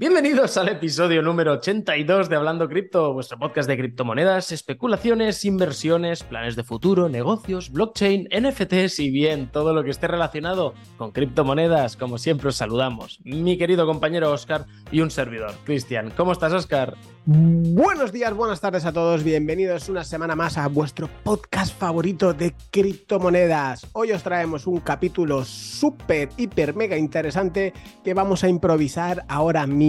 Bienvenidos al episodio número 82 de Hablando Cripto, vuestro podcast de criptomonedas, especulaciones, inversiones, planes de futuro, negocios, blockchain, NFTs y bien, todo lo que esté relacionado con criptomonedas. Como siempre os saludamos, mi querido compañero Oscar y un servidor, Cristian. ¿Cómo estás, Oscar? Buenos días, buenas tardes a todos, bienvenidos una semana más a vuestro podcast favorito de criptomonedas. Hoy os traemos un capítulo súper, hiper, mega interesante que vamos a improvisar ahora mismo.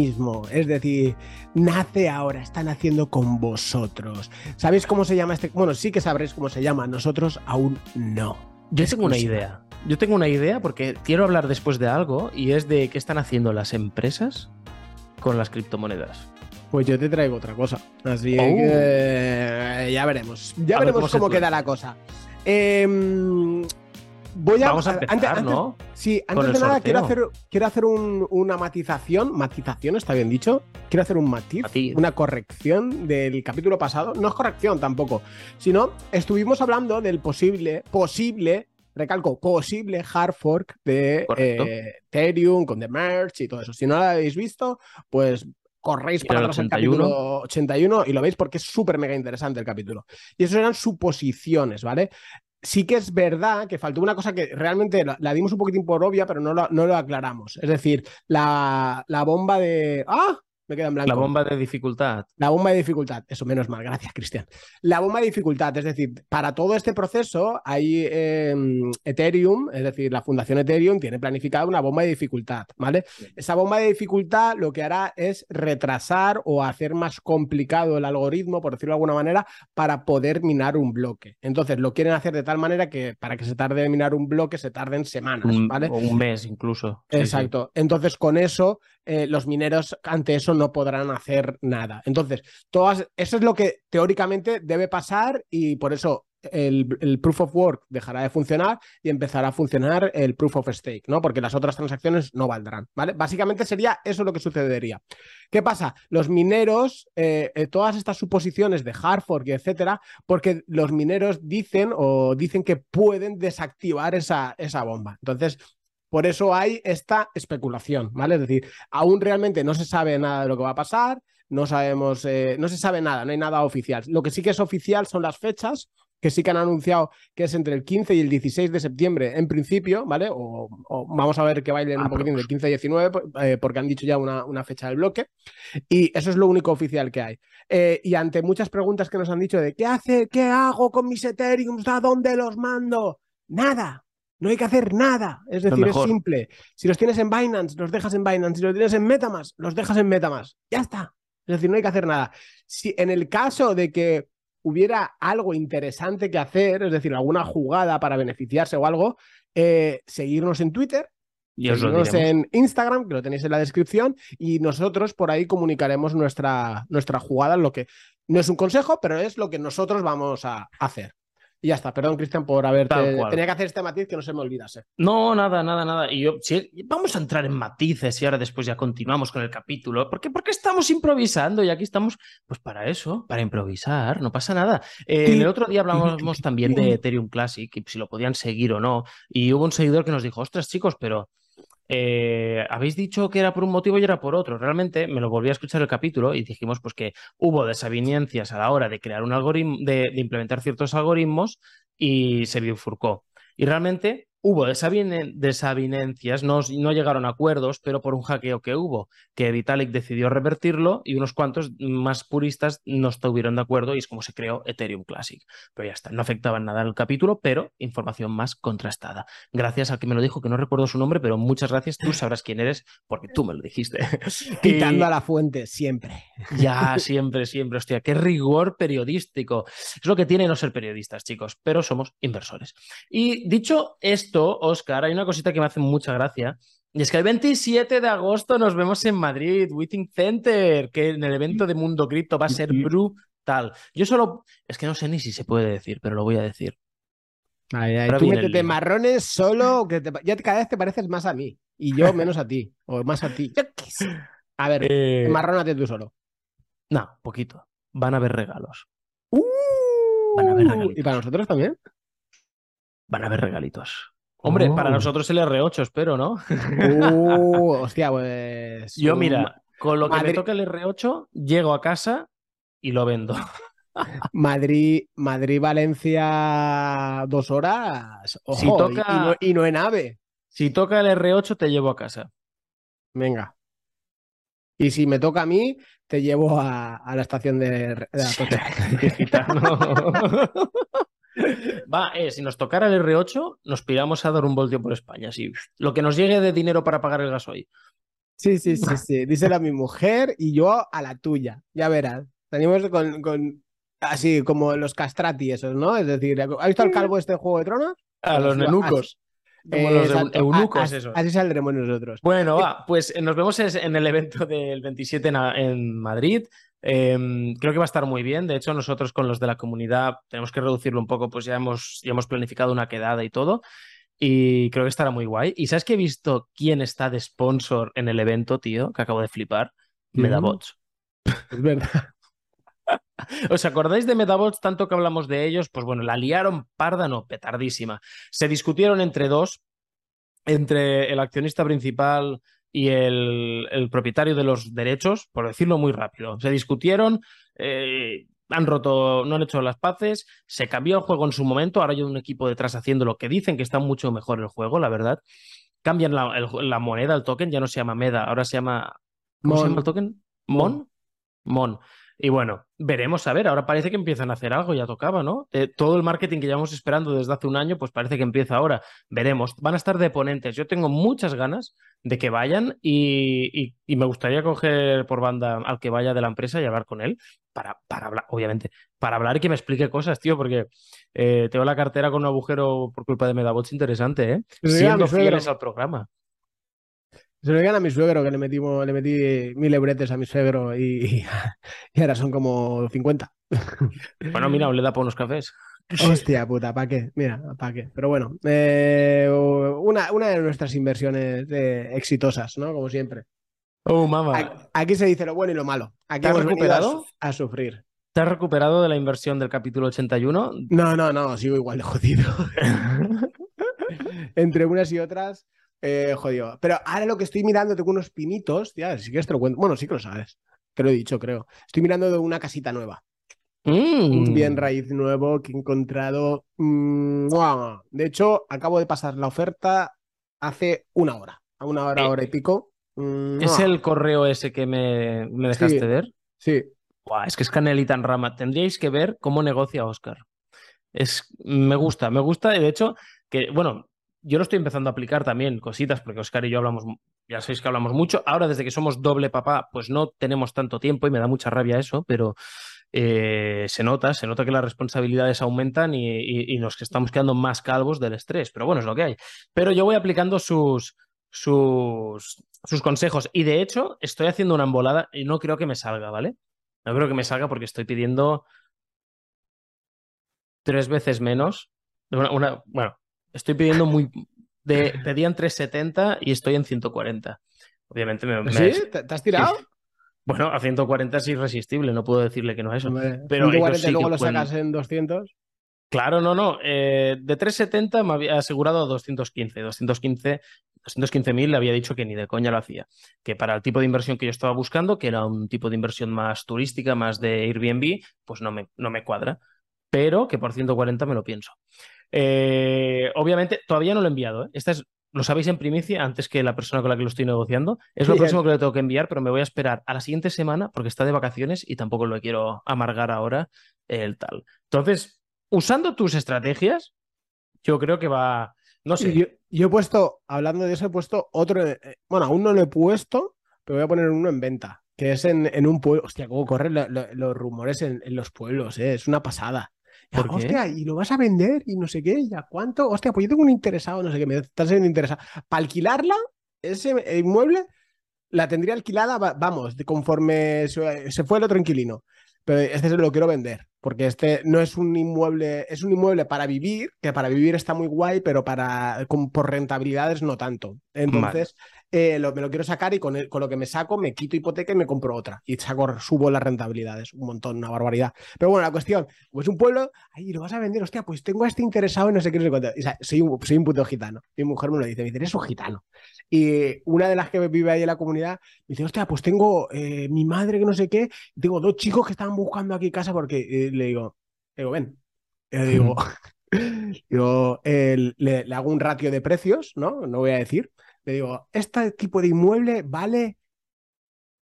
Es decir, nace ahora, están haciendo con vosotros. ¿Sabéis cómo se llama este? Bueno, sí que sabréis cómo se llama, nosotros aún no. Yo tengo una idea. Yo tengo una idea porque quiero hablar después de algo y es de qué están haciendo las empresas con las criptomonedas. Pues yo te traigo otra cosa. Así oh. que eh, ya veremos. Ya veremos cómo, queda la cosa. Em, voy a, Vamos a empezar, ¿no? Sí, antes de nada quiero hacer, quiero hacer una matización. Matización, está bien dicho. Quiero hacer un matiz, una corrección del capítulo pasado. No es corrección tampoco, sino estuvimos hablando del posible, posible recalco, posible hard fork de eh, Ethereum con The Merge y todo eso. Si no lo habéis visto, pues corréis para atrás el capítulo 81 y lo veis porque es súper mega interesante el capítulo. Y eso eran suposiciones, ¿vale? Sí que es verdad que faltó una cosa que realmente la, dimos un poquitín por obvia, pero no lo, no lo aclaramos. Es decir, la, la bomba de... ¡Ah! Me queda en blanco. La bomba de dificultad. La bomba de dificultad, eso menos mal, gracias Cristian. La bomba de dificultad, es decir, para todo este proceso hay em, Ethereum, es decir, la fundación Ethereum tiene planificada una bomba de dificultad, ¿vale? Esa bomba de dificultad lo que hará es retrasar o hacer más complicado el algoritmo, por decirlo de alguna manera, para poder minar un bloque. Entonces, lo quieren hacer de tal manera que para que se tarde en minar un bloque se tarden semanas, ¿vale? O un mes incluso. Exacto. Entonces, con eso eh, los mineros ante eso no podrán hacer nada. Entonces, todas, eso es lo que teóricamente debe pasar y por eso el, proof of work dejará de funcionar y empezará a funcionar el proof of stake, ¿no? Porque las otras transacciones no valdrán, ¿vale? Básicamente sería eso lo que sucedería. ¿Qué pasa? Los mineros, eh, eh, todas estas suposiciones de hard fork etcétera, porque los mineros dicen o dicen que pueden desactivar esa, esa bomba. Entonces, por eso hay esta especulación, ¿vale? Es decir, aún realmente no se sabe nada de lo que va a pasar, no sabemos, eh, no se sabe nada, no hay nada oficial. Lo que sí que es oficial son las fechas, que sí que han anunciado que es entre el 15 y el 16 de septiembre en principio, ¿vale? O, vamos a ver que bailen un ah, poquitín del 15 y 19, eh, porque han dicho ya una, fecha del bloque. Y eso es lo único oficial que hay. Eh, y ante muchas preguntas que nos han dicho de ¿qué hace? ¿Qué hago con mis Ethereum? ¿A dónde los mando? Nada, no hay que hacer nada. Es decir, es simple. Si los tienes en Binance, los dejas en Binance. Si los tienes en Metamask, los dejas en Metamask. Ya está. Es decir, no hay que hacer nada. Si en el caso de que hubiera algo interesante que hacer, es decir, alguna jugada para beneficiarse o algo, eh, seguirnos en Twitter, y seguirnos en Instagram, que lo tenéis en la descripción, y nosotros por ahí comunicaremos nuestra, nuestra jugada, lo que no es un consejo, pero es lo que nosotros vamos a hacer. Y ya está, perdón, Cristian, por haberte. Tenía que hacer este matiz que no se me olvidase. No, nada, nada, nada. Y yo, si, vamos a entrar en matices y ahora después ya continuamos con el capítulo. ¿Por qué? Porque estamos improvisando y aquí estamos, pues para eso, para improvisar, no pasa nada. Eh, el otro día hablábamos también de Ethereum Classic y si lo podían seguir o no. Y hubo un seguidor que nos dijo, ostras, chicos, pero eh, habéis dicho que era por un motivo y era por otro. Realmente me lo volví a escuchar el capítulo y dijimos pues que hubo desavenencias a la hora de crear un algoritmo, de, de implementar ciertos algoritmos y se bifurcó. Y realmente Hubo desavenencias, no, no, llegaron a acuerdos, pero por un hackeo que hubo, que Vitalik decidió revertirlo y unos cuantos más puristas no estuvieron de acuerdo y es como se creó Ethereum Classic. Pero ya está, no afectaba en nada el capítulo, pero información más contrastada. Gracias al que me lo dijo, que no recuerdo su nombre, pero muchas gracias, tú sabrás quién eres porque tú me lo dijiste. Quitando a la fuente, siempre. Ya, siempre, siempre. Hostia, qué rigor periodístico. Es lo que tiene no ser periodistas, chicos, pero somos inversores. Y dicho esto, esto, Oscar, hay una cosita que me hace mucha gracia. Y es que el 27 de agosto nos vemos en Madrid, Withing Center, que en el evento de Mundo Cripto va a ser brutal. Yo solo, es que no sé ni si se puede decir, pero lo voy a decir. Ay, ay, tú métete marrones solo, que ya cada vez te pareces más a mí y yo menos a ti, o más a ti. A ver, eh... marrónate tú solo. No, poquito. Van a haber regalos. Uh, Van a haber regalitos. ¿Y para nosotros también? Van a haber regalitos. Hombre, para oh. nosotros el R8, espero, ¿no? Uh, hostia, pues. Yo, mira. con lo que me Madrid- toca el R8, llego a casa y lo vendo. Madrid, Madrid-Valencia dos horas. Ojo, Si toca- y, no, y no en AVE. Si toca el R8, te llevo a casa. Venga. Y si me toca a mí, te llevo a, a la estación de, de Atocha. Gitano. Va, eh, si nos tocara el R8, nos piramos a dar un voltio por España. Sí. Lo que nos llegue de dinero para pagar el gasoil. Sí, sí, sí, sí. Díselo a mi mujer y yo a la tuya. Ya verás. Salimos con, con así como los castrati esos, ¿no? Es decir, ¿ha visto el calvo este Juego de Tronos? A los Pues, nenucos. Como Eh, los exacto. eunucos, A- as- esos. Así saldremos nosotros. Bueno, va, pues eh, nos vemos en el evento del 27 en, a- en Madrid. Em, creo que va a estar muy bien. De hecho, nosotros con los de la comunidad tenemos que reducirlo un poco, pues ya hemos, ya hemos planificado una quedada y todo. Y creo que estará muy guay. ¿Y sabes que he visto quién está de sponsor en el evento, tío? Que acabo de flipar. Medabots. Es verdad. ¿Os acordáis de Medabots tanto que hablamos de ellos? Pues bueno, la liaron parda, no, petardísima. Se discutieron entre dos, entre el accionista principal y el, el propietario de los derechos, por decirlo muy rápido. Se discutieron, eh, han roto, no han hecho las paces, se cambió el juego en su momento, ahora hay un equipo detrás haciendo lo que dicen que está mucho mejor el juego, la verdad. Cambian la, el- la moneda, el token, ya no se llama Meda, ahora se llama... ¿Cómo se Mon. llama el token? ¿Mon? Mon. Y bueno, veremos a ver. Ahora parece que empiezan a hacer algo, ya tocaba, ¿no? Eh, todo el marketing que llevamos esperando desde hace un año, pues parece que empieza ahora. Veremos. Van a estar de ponentes. Yo tengo muchas ganas de que vayan y, y- y me gustaría coger por banda al que vaya de la empresa y hablar con él para, para hablar, obviamente, para hablar y que me explique cosas, tío, porque eh, tengo la cartera con un agujero por culpa de Medabots interesante, ¿eh? Mi Siendo fieles al programa. Se lo digan a mi suegro que le metimos, le metí mil euretes a mi suegro y, y ahora son como 50. Bueno, mira, le da por unos cafés. Hostia puta, ¿para qué? Mira, ¿para qué? Pero bueno, eh, una, una de nuestras inversiones eh, exitosas, ¿no? Como siempre. Oh, mamá. Aquí se dice lo bueno y lo malo. Aquí ¿Te has hemos recuperado? a sufrir. ¿Te has recuperado de la inversión del capítulo 81? No, no, no, sigo igual de jodido. Entre unas y otras, eh, jodido. Pero ahora lo que estoy mirando, tengo unos pinitos, ya, si quieres te lo cuento. Bueno, sí que lo sabes. Te lo he dicho, creo. Estoy mirando de una casita nueva. Un Mm. bien raíz nuevo que he encontrado. mm, ¡mua! De hecho, acabo de pasar la oferta hace una hora. A una hora, Eh, hora y pico. Mm, ¿Es el correo ese que me, me dejaste Sí. ver? Sí. Buah, es que es canelita en rama. Tendríais que ver cómo negocia Oscar. Es, me gusta, me gusta. y De hecho, que, bueno, yo lo estoy empezando a aplicar también, cositas, porque Oscar y yo hablamos, ya sabéis que hablamos mucho. Ahora, desde que somos doble papá, pues no tenemos tanto tiempo y me da mucha rabia eso, pero eh, se nota, se nota que las responsabilidades aumentan y, y- y nos estamos quedando más calvos del estrés. Pero bueno, es lo que hay. Pero yo voy aplicando sus, sus, sus consejos. Y de hecho, estoy haciendo una embolada y no creo que me salga, ¿vale? No creo que me salga porque estoy pidiendo tres veces menos. Una- una- bueno, estoy pidiendo muy. De, pedían 370 y estoy en 140. Obviamente me, me- ¿Sí? ¿Te, te has tirado? Bueno, a 140 es irresistible, no puedo decirle que no a eso. Hombre, Pero 140 ellos sí luego lo pueden- sacas en 200. Claro, no, no. eh, de 370 me había asegurado 215. 215 215.000 le había dicho que ni de coña lo hacía. Que para el tipo de inversión que yo estaba buscando, que era un tipo de inversión más turística, más de Airbnb, pues no me, no me cuadra. Pero que por 140 me lo pienso. Eh, obviamente, todavía no lo he enviado. ¿eh? Esta es, lo sabéis en primicia antes que la persona con la que lo estoy negociando. Es lo Bien. próximo que le tengo que enviar, pero me voy a esperar a la siguiente semana porque está de vacaciones y tampoco lo quiero amargar ahora el tal. Entonces, usando tus estrategias, yo creo que va. No sé. Yo, yo he puesto, hablando de eso, he puesto otro. eh, Bueno, aún no lo he puesto, pero voy a poner uno en venta, que es en, en un pueblo. Hostia, cómo corren lo- lo- los rumores en, en los pueblos, eh, es una pasada. Ya. Hostia, y lo vas a vender y no sé qué, ya cuánto. Hostia, pues yo tengo un interesado, no sé qué, me está siendo interesado. Para alquilarla, ese inmueble la tendría alquilada, va- vamos, conforme se, fue el otro inquilino. Pero este se lo quiero vender, porque este no es un inmueble, es un inmueble para vivir, que para vivir está muy guay, pero para con- por rentabilidades no tanto. Entonces, eh, lo, me lo quiero sacar y con, con, lo que me saco me quito hipoteca y me compro otra. Y saco, subo las rentabilidades, un montón, una barbaridad. Pero bueno, la cuestión, pues un pueblo, ahí lo vas a vender, hostia, pues tengo a este interesado y no sé qué, no sé cuánto. O sea, soy, un, soy un puto gitano. Mi mujer me lo dice, me dice, eres un gitano. Y una de las que vive ahí en la comunidad me dice, hostia, pues tengo eh, mi madre que no sé qué, tengo dos chicos que están buscando aquí casa porque eh, le digo, le digo, ven. Le digo, yo le, le hago un ratio de precios, ¿no? No voy a decir le digo, este tipo de inmueble vale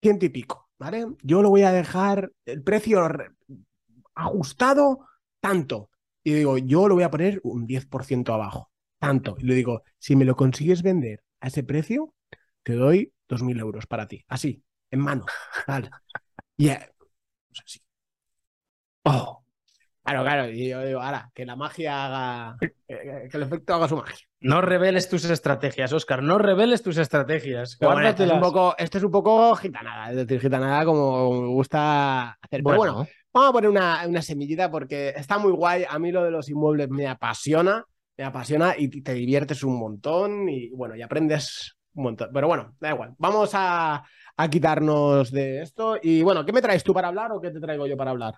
ciento y pico, ¿vale? Yo lo voy a dejar el precio ajustado tanto. Y digo, yo lo voy a poner un 10% abajo, tanto. Y le digo, si me lo consigues vender a ese precio, te doy 2.000 euros para ti. Así, en mano. Y así. Oh, Claro, claro, y yo digo, ahora, que la magia haga, que, el efecto haga su magia. No reveles tus estrategias, Oscar, no reveles tus estrategias. Bueno, esto, es un poco, esto es un poco gitanada, es decir, gitanada como me gusta hacer. Pero bueno, vamos a poner una, una semillita porque está muy guay. A mí lo de los inmuebles me apasiona, me apasiona y te diviertes un montón y bueno, y aprendes un montón. Pero bueno, da igual. Vamos a, a quitarnos de esto. Y bueno, ¿qué me traes tú para hablar o qué te traigo yo para hablar?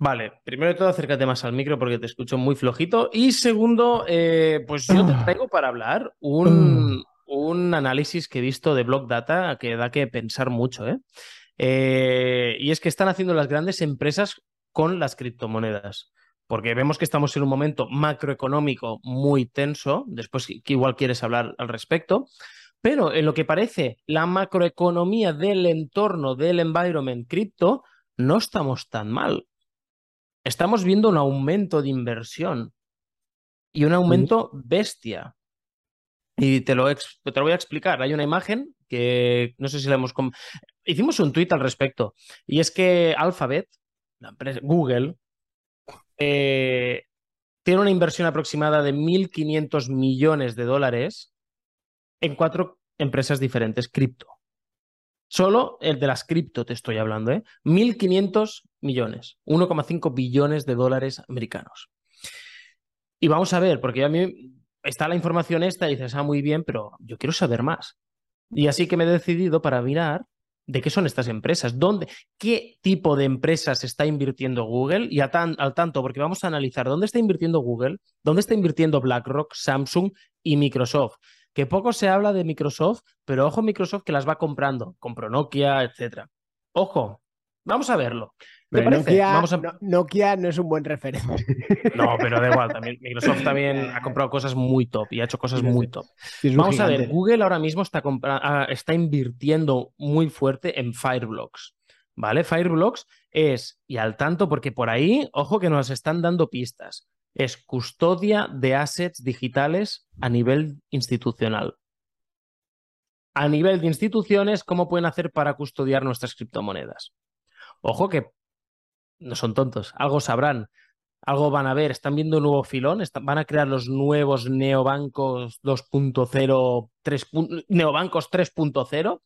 Vale, primero de todo acércate más al micro porque te escucho muy flojito. Y segundo, eh, pues yo te traigo para hablar un, un, análisis que he visto de Block Data que da que pensar mucho. ¿eh? ¿eh? y es que están haciendo las grandes empresas con las criptomonedas. Porque vemos que estamos en un momento macroeconómico muy tenso, después que igual quieres hablar al respecto, pero en lo que parece la macroeconomía del entorno del environment cripto, no estamos tan mal estamos viendo un aumento de inversión y un aumento bestia. Y te lo, te lo voy a explicar. Hay una imagen que no sé si la hemos... Hicimos un tweet al respecto. Y es que Alphabet, Google, eh, tiene una inversión aproximada de 1.500 millones de dólares en cuatro empresas diferentes, cripto. Solo el de las cripto te estoy hablando, ¿eh? 1.500 millones, 1,5 billones de dólares americanos. Y vamos a ver, porque a mí está la información esta y dices, ah, muy bien, pero yo quiero saber más. Y así que me he decidido para mirar de qué son estas empresas, dónde, qué tipo de empresas está invirtiendo Google y al tanto, porque vamos a analizar dónde está invirtiendo Google, dónde está invirtiendo BlackRock, Samsung y Microsoft que poco se habla de Microsoft, pero ojo Microsoft que las va comprando, compró Nokia, etcétera. Ojo, vamos a verlo. Nokia, Nokia, no es un buen referente. No, pero da igual, también Microsoft también ha comprado cosas muy top y ha hecho cosas muy top. Vamos a ver, Google ahora mismo está, ah, está invirtiendo muy fuerte en Fireblocks. ¿Vale? Fireblocks es, y al tanto, porque por ahí, ojo que nos están dando pistas es custodia de assets digitales a nivel institucional. A nivel de instituciones, ¿cómo pueden hacer para custodiar nuestras criptomonedas? Ojo que no son tontos, algo sabrán, algo van a ver, están viendo un nuevo filón, van a crear los nuevos neobancos 2.0, neobancos 3.0.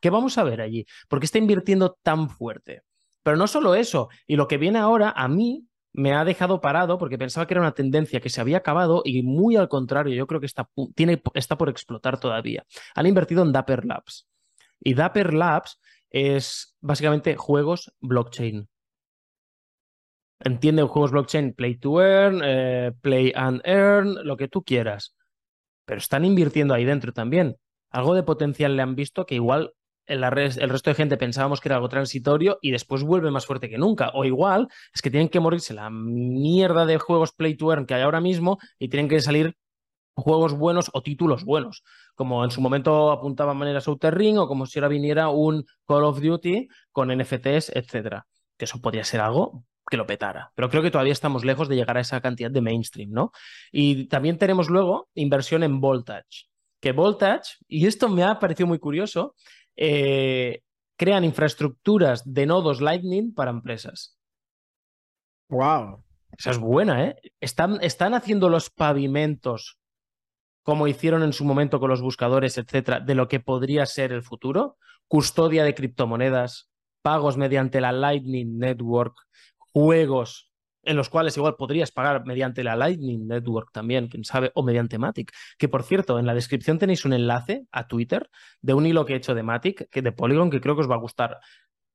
¿Qué vamos a ver allí? ¿Por qué está invirtiendo tan fuerte? Pero no solo eso, y lo que viene ahora a mí me ha dejado parado porque pensaba que era una tendencia que se había acabado y muy al contrario, yo creo que está, tiene, está por explotar todavía. Han invertido en Dapper Labs y Dapper Labs es básicamente juegos blockchain. Entiende juegos blockchain, play to earn, eh, play and earn, lo que tú quieras. Pero están invirtiendo ahí dentro también. Algo de potencial le han visto que igual el, resto de gente pensábamos que era algo transitorio y después vuelve más fuerte que nunca. O igual es que tienen que morirse la mierda de juegos play to earn que hay ahora mismo y tienen que salir juegos buenos o títulos buenos, como en su momento apuntaba manera Outer Ring o como si ahora viniera un Call of Duty con NFTs, etcétera. Que eso podría ser algo que lo petara. Pero creo que todavía estamos lejos de llegar a esa cantidad de mainstream, ¿no? Y también tenemos luego inversión en Voltage. Que Voltage, y esto me ha parecido muy curioso, eh, crean infraestructuras de nodos Lightning para empresas. Wow. Esa es buena, ¿eh? Están, están haciendo los pavimentos como hicieron en su momento con los buscadores, etcétera, de lo que podría ser el futuro. Custodia de criptomonedas, pagos mediante la Lightning Network, juegos en los cuales igual podrías pagar mediante la Lightning Network también, quién sabe, o mediante Matic. Que por cierto, en la descripción tenéis un enlace a Twitter de un hilo que he hecho de Matic, que de Polygon, que creo que os va a gustar.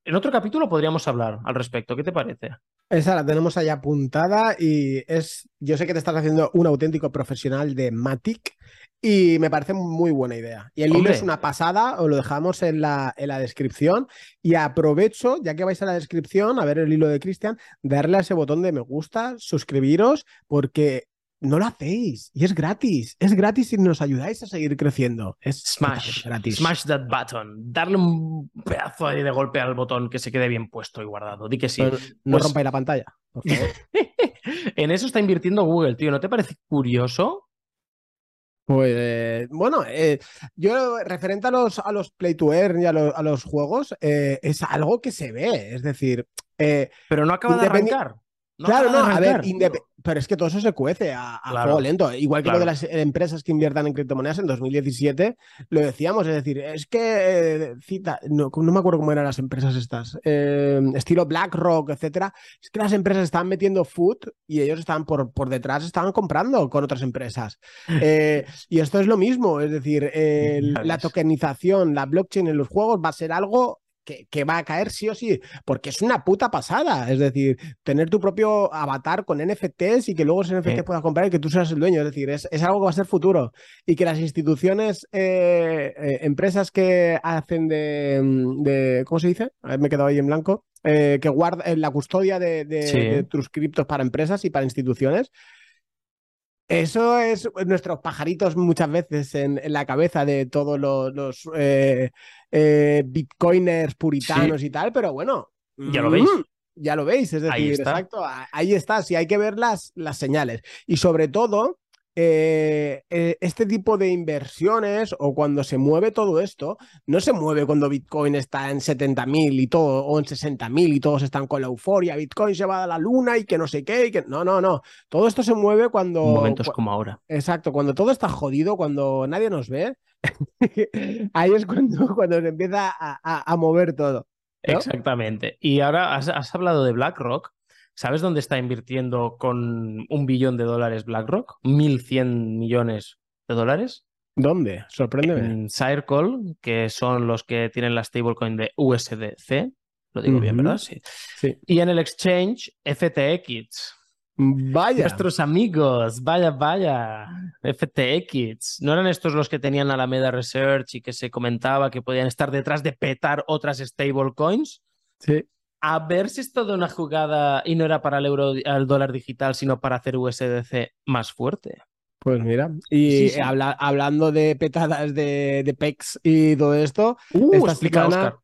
En otro capítulo podríamos hablar al respecto. ¿Qué te parece? Esa la tenemos ahí apuntada y es, yo sé que te estás haciendo un auténtico profesional de Matic y me parece muy buena idea. Y el hilo es una pasada, os lo dejamos en la, en la descripción. Y aprovecho, ya que vais a la descripción, a ver el hilo de Cristian, darle a ese botón de me gusta, suscribiros, porque no lo hacéis y es gratis. Es gratis y nos ayudáis a seguir creciendo. Es smash, gratis. Smash that button. Darle un pedazo de golpe al botón que se quede bien puesto y guardado. Di que sí. no pues rompáis la pantalla, por favor. en eso está invirtiendo Google, tío. ¿No te parece curioso pues bueno, eh, yo referente a los, a los play to earn y a, los juegos, eh, es algo que se ve, es decir... Eh, Pero no acaba de arrancar claro, no, a ver, pero es que todo eso se cuece a, a lento. Igual que lo de las empresas que inviertan en criptomonedas en 2017, lo decíamos, es decir, es que eh, cita, no, me acuerdo cómo eran las empresas estas, eh, estilo BlackRock, etcétera. Es que las empresas estaban metiendo food y ellos estaban por, por detrás, estaban comprando con otras empresas. Eh, y esto es lo mismo, es decir, la tokenización, la blockchain en los juegos va a ser algo que, va a caer sí o sí, porque es una puta pasada. Es decir, tener tu propio avatar con NFTs y que luego ese NFT puedas comprar y que tú seas el dueño. Es decir, es, algo que va a ser futuro. Y que las instituciones, eh, eh, empresas que hacen de, ¿Cómo se dice? A ver, me he quedado ahí en blanco. Eh, que guardan la custodia de, tus criptos para empresas y para instituciones. Eso es nuestros pajaritos muchas veces en, la cabeza de todos los, eh, bitcoiners puritanos y tal, pero bueno. Ya lo veis. Mm, ya lo veis, es decir, ahí está. exacto, ahí está, si hay que ver las, las señales. Y sobre todo, eh, eh, este tipo de inversiones o cuando se mueve todo esto, no se mueve cuando Bitcoin está en 70.000 y todo, o en 60.000 y todos están con la euforia, Bitcoin se va a la luna y que no sé qué, y que no, no, no. Todo esto se mueve cuando... Momentos como ahora. Exacto, cuando todo está jodido, cuando nadie nos ve, ahí es cuando, cuando se empieza a, mover todo. Exactamente. Y ahora has, hablado de BlackRock. ¿Sabes dónde está invirtiendo con un billón de dólares BlackRock? 1.100 millones de dólares. ¿Dónde? Sorpréndeme. En Circle, que son los que tienen la stablecoin de USDC. Lo digo bien, ¿verdad? Sí. sí. Y en el exchange FTX. Vaya. Nuestros amigos, vaya, vaya. FTX. ¿No eran estos los que tenían Alameda Research y que se comentaba que podían estar detrás de petar otras stablecoins? Sí. A ver si es toda una jugada y no era para el euro, al dólar digital, sino para hacer USDC más fuerte. Pues mira, y hablando de petadas de, de PEX y todo esto, uh, esta, semana,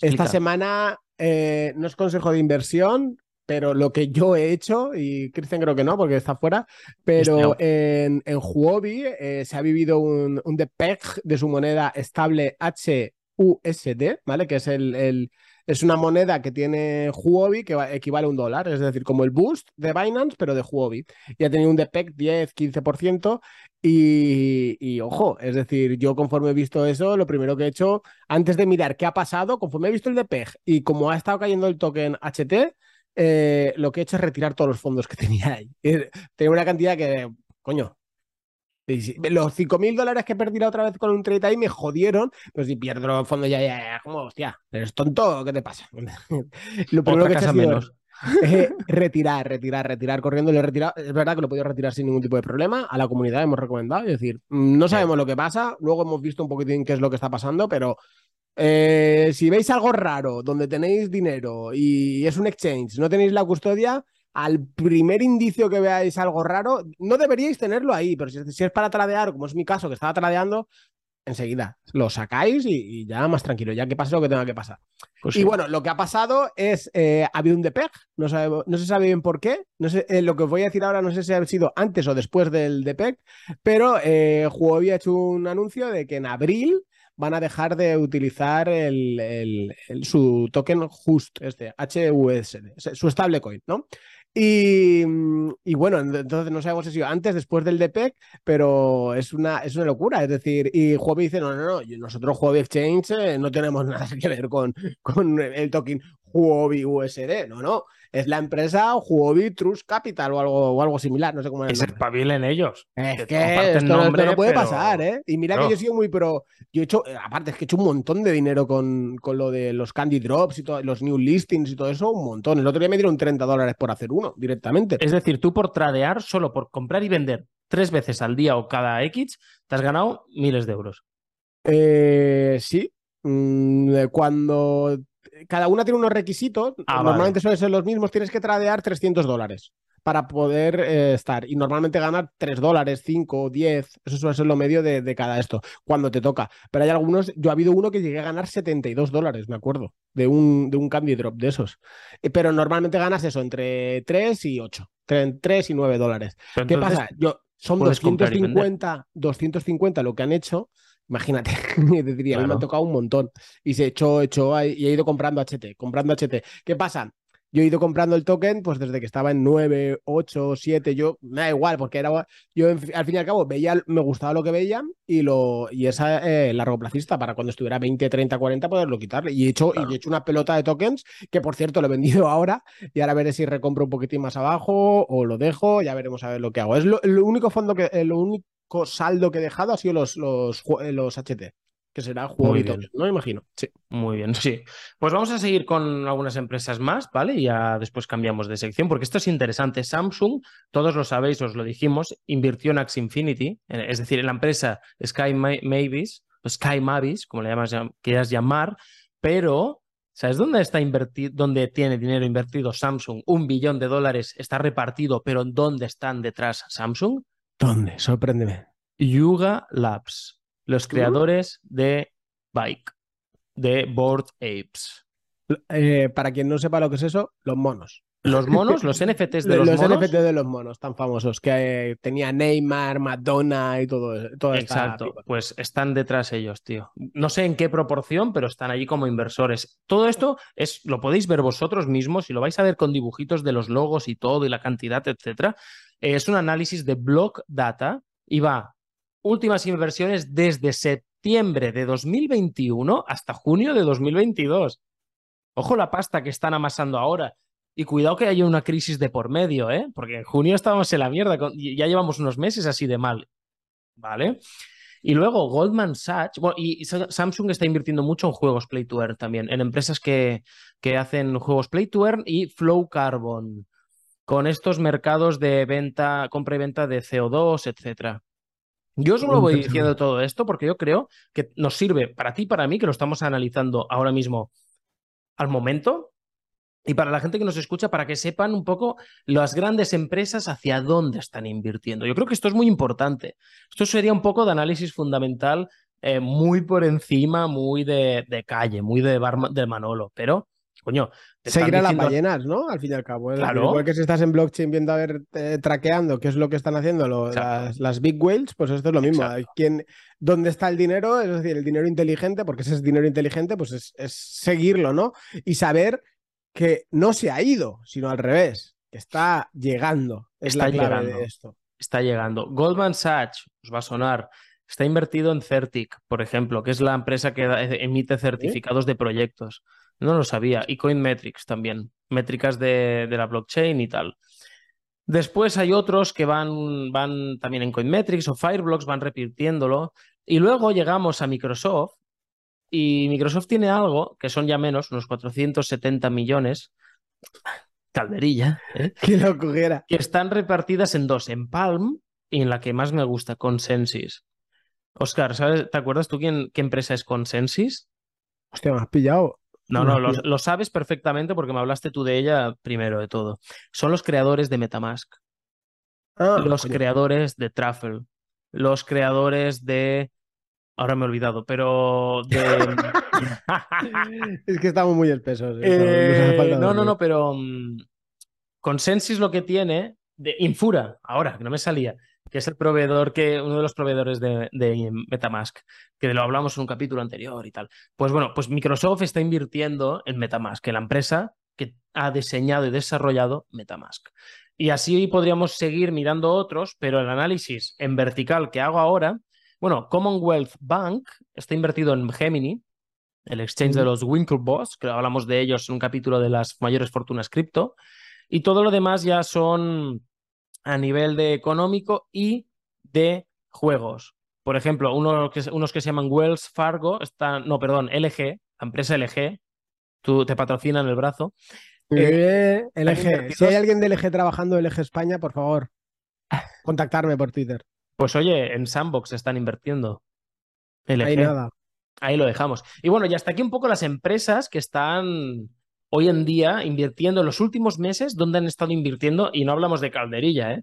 esta semana eh, no es consejo de inversión, pero lo que yo he hecho, y Cristian creo que no, porque está fuera, pero en, en Huobi eh, se ha vivido un, un depeg de su moneda estable HUSD, ¿vale? Que es el, el es una moneda que tiene Huobi que equivale a un dólar, es decir, como el boost de Binance, pero de Huobi. Y ha tenido un DPEG 10-15%. Y, y, ojo, es decir, yo conforme he visto eso, lo primero que he hecho, antes de mirar qué ha pasado, conforme he visto el DPEG y como ha estado cayendo el token HT, eh, lo que he hecho es retirar todos los fondos que tenía ahí. Tenía una cantidad que, coño, los 5.000 dólares que perdí la otra vez con un trade ahí me jodieron. Pues si pierdo los fondos ya, ya, ya, como, hostia, ¿eres tonto? ¿Qué te pasa? lo primero que he hecho menos. retirar, retirar, retirar corriendo. Lo he retirado. Es verdad que lo he podido retirar sin ningún tipo de problema. A la comunidad hemos recomendado. Es decir, no sabemos lo que pasa. Luego hemos visto un poquitín qué es lo que está pasando, pero eh, si veis algo raro donde tenéis dinero y es un exchange, no tenéis la custodia, al primer indicio que veáis algo raro, no deberíais tenerlo ahí, pero si, es para tradear, como es mi caso, que estaba tradeando, enseguida lo sacáis y, ya más tranquilo, ya que pase lo que tenga que pasar. Pues y bueno, lo que ha pasado es, eh, ha habido un DPEG, no, no se sabe bien por qué, no sé, eh, lo que os voy a decir ahora no sé si ha sido antes o después del DPEG, pero eh, había hecho un anuncio de que en abril van a dejar de utilizar el, su token Just, este, HUSD, su stablecoin, ¿no? Y, bueno, entonces no sabemos si antes, después del DPEC, pero es una, es una locura. Es decir, y Huobi dice: no, no, no, nosotros Huobi Exchange eh, no tenemos nada que ver con, con el token Huobi USD, no, no. Es la empresa Huobi Trust Capital o algo, o algo similar, no sé cómo es. Que se espabilen ellos. Es que, esto, nombre, no puede pasar, ¿eh? Y mira que yo he sido muy pro. Yo he hecho, aparte, es que he hecho un montón de dinero con, con lo de los Candy Drops y todo, los new listings y todo eso, un montón. El otro día me dieron 30 dólares por hacer uno directamente. Es decir, tú por tradear, solo por comprar y vender tres veces al día o cada X, te has ganado miles de euros. Eh, sí. Mm, cuando cada una tiene unos requisitos, Ah, normalmente suelen ser los mismos, tienes que tradear 300 dólares para poder eh, estar. Y normalmente ganar 3 dólares, 5, 10, eso suele ser lo medio de, de cada esto, cuando te toca. Pero hay algunos, yo ha habido uno que llegué a ganar 72 dólares, me acuerdo, de un, de un Candy Drop de esos. Eh, Pero normalmente ganas eso, entre 3 y 8, entre 3 y 9 dólares. Pero ¿Qué entonces, pasa? Yo, son puedes comprar y 250, 250 lo que han hecho. Imagínate, te diría, a mí me Claro. han tocado un montón. Y se echó, echó y he ido comprando HT, comprando HT. ¿Qué pasa? Yo he ido comprando el token pues desde que estaba en 9, 8, 7, yo me da igual, porque era yo al fin y al cabo veía, me gustaba lo que veía y lo y esa eh, largoplacista para cuando estuviera 20, 30, 40 poderlo quitarle. Y he hecho, Claro. y he hecho una pelota de tokens que por cierto lo he vendido ahora y ahora veré si recompro un poquitín más abajo o lo dejo, ya veremos a ver lo que hago. Es lo, el único fondo que, el único saldo que he dejado ha sido los, los, eh, los HT, que será juego ¿no? Imagino. Sí. Muy bien, sí. Pues vamos a seguir con algunas empresas más, ¿vale? Ya después cambiamos de sección, porque esto es interesante. Samsung, todos lo sabéis, os lo dijimos, invirtió en Axie Infinity, es decir, en la empresa Sky Ma- Mavis, Sky Mavis, como le llamas, llam- quieras llamar, pero ¿sabes dónde está invertido, dónde tiene dinero invertido Samsung? Un billón de dólares está repartido, pero ¿dónde están detrás Samsung? ¿Dónde? Sorpréndeme. Yuga Labs, los creadores de Bike, de Board Apes. Eh, para quien no sepa lo que es eso, los monos. Los monos, los NFTs de los, los monos. NFT de los monos tan famosos que eh, tenía Neymar, Madonna y todo eso. esta Exacto, pues están detrás ellos, tío. No sé en qué proporción, pero están allí como inversores. Todo esto es, lo podéis ver vosotros mismos y lo vais a ver con dibujitos de los logos y todo y la cantidad, etcétera. Eh, es un análisis de Block Data y va últimas inversiones desde septiembre de 2021 hasta junio de 2022. Ojo la pasta que están amasando ahora. Y cuidado que haya una crisis de por medio, ¿eh? Porque en junio estábamos en la mierda, ya llevamos unos meses así de mal, ¿vale? Y luego Goldman Sachs, bueno, y y Sa- Samsung está invirtiendo mucho en juegos Play to Earn también, en empresas que, que hacen juegos Play to Earn y Flow Carbon, con estos mercados de venta, compra y venta de CO2, etcétera. Yo solo voy diciendo todo esto porque yo creo que nos sirve para ti y para mí, que lo estamos analizando ahora mismo al momento, y para la gente que nos escucha, para que sepan un poco las grandes empresas hacia dónde están invirtiendo. Yo creo que esto es muy importante. Esto sería un poco de análisis fundamental, eh, muy por encima, muy de, de calle, muy de, bar, de Manolo, pero, coño, Seguir a las diciendo- ballenas, ¿no? Al fin y al cabo. Claro. Igual que si estás en blockchain viendo a ver, eh, traqueando qué es lo que están haciendo lo- las, las big whales, pues esto es lo mismo. Exacto. ¿Quién, ¿Dónde está el dinero? Es decir, el dinero inteligente, porque ese es dinero inteligente, pues es, es seguirlo, ¿no? Y saber que no se ha ido, sino al revés, que está llegando. Es Está la clave llegando. de esto. está llegando. Goldman Sachs, os va a sonar, está invertido en Certic, por ejemplo, que es la empresa que emite certificados de proyectos. No lo sabía. Y Coinmetrics también, métricas de, de la blockchain y tal. Después hay otros que van, van también en Coinmetrics o Fireblocks, van repitiéndolo. Y luego llegamos a Microsoft. Y Microsoft tiene algo que son ya menos, unos 470 millones. Calderilla, ¿eh? Que lo cogiera. que están repartidas en dos, en Palm y en la que más me gusta, Consensus. Oscar, ¿sabes, ¿te acuerdas tú quién, qué empresa es Consensus? Hostia, me has pillado. No, no, lo, sabes perfectamente porque me hablaste tú de ella primero de todo. Son los creadores de Metamask, Ah, los coño. creadores de Truffle, los creadores de... Ahora me he olvidado, pero de... Es que estamos muy espesos. eh, Eh, no, no, no, pero mm, Consensus lo que tiene de Infura, ahora que no me salía, que es el proveedor que, uno de los proveedores de, de Metamask, que lo hablamos en un capítulo anterior y tal. Pues bueno, pues Microsoft está invirtiendo en Metamask, en la empresa que ha diseñado y desarrollado Metamask. Y así podríamos seguir mirando otros, pero el análisis en vertical que hago ahora, bueno, Commonwealth Bank está invertido en Gemini, el exchange de los Winklevoss, que hablamos de ellos en un capítulo de las mayores fortunas cripto. Y todo lo demás ya son a nivel de económico y de juegos. Por ejemplo, uno que, unos que se llaman Wells Fargo, están, no, perdón, LG, la empresa LG, tú te patrocinan el brazo. Eh, LG. Si hay alguien de LG trabajando en LG España, por favor, contactarme por Twitter. Pues oye, en Sandbox están invirtiendo. LG. Ahí nada. Ahí lo dejamos. Y bueno, y hasta aquí un poco las empresas que están hoy en día invirtiendo en los últimos meses, donde han estado invirtiendo, y no hablamos de calderilla, ¿eh?